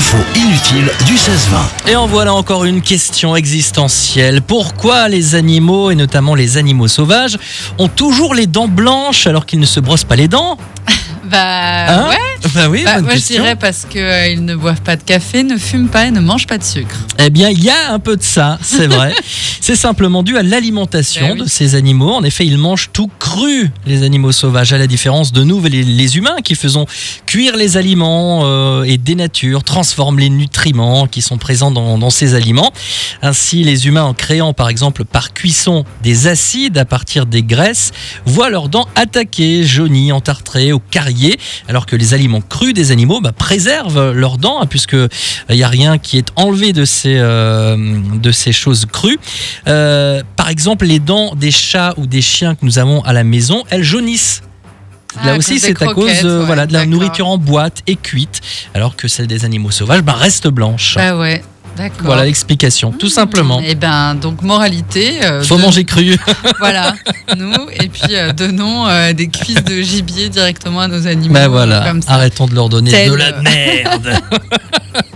L'info inutile du 16-20. Et en voilà encore une question existentielle. Pourquoi les animaux, et notamment les animaux sauvages, ont toujours les dents blanches alors qu'ils ne se brossent pas les dents? Bah Hein? ouais. Bah oui, Bah, bonne moi question. je dirais parce qu'ils ne boivent pas de café, ne fument pas et ne mangent pas de sucre. Eh bien, il y a un peu de ça, c'est vrai. c'est simplement dû à l'alimentation oui. de ces animaux. En effet, ils mangent tout cru, les animaux sauvages, à la différence de nous, les, les humains, qui faisons cuire les aliments euh, et dénaturent, transforment les nutriments qui sont présents dans, dans ces aliments. Ainsi, les humains, en créant par exemple par cuisson des acides à partir des graisses, voient leurs dents attaquées, jaunies, entartrées ou cariées, alors que les aliments crus des animaux bah, préservent leurs dents, hein, puisque il n'y a rien qui est enlevé de ces, euh, de ces choses crues. Euh, par exemple, les dents des chats ou des chiens que nous avons à la maison, elles jaunissent. Ah, Là aussi, c'est à cause euh, ouais, voilà, de la nourriture en boîte et cuite, alors que celle des animaux sauvages bah, reste blanche. Bah ouais, d'accord. voilà l'explication, tout simplement. Et ben donc moralité. euh, Faut de- manger cru. Voilà, nous et puis euh, donnons euh, des cuisses de gibier directement à nos animaux. Ben voilà, Comme ça. arrêtons de leur donner Tel- de la merde.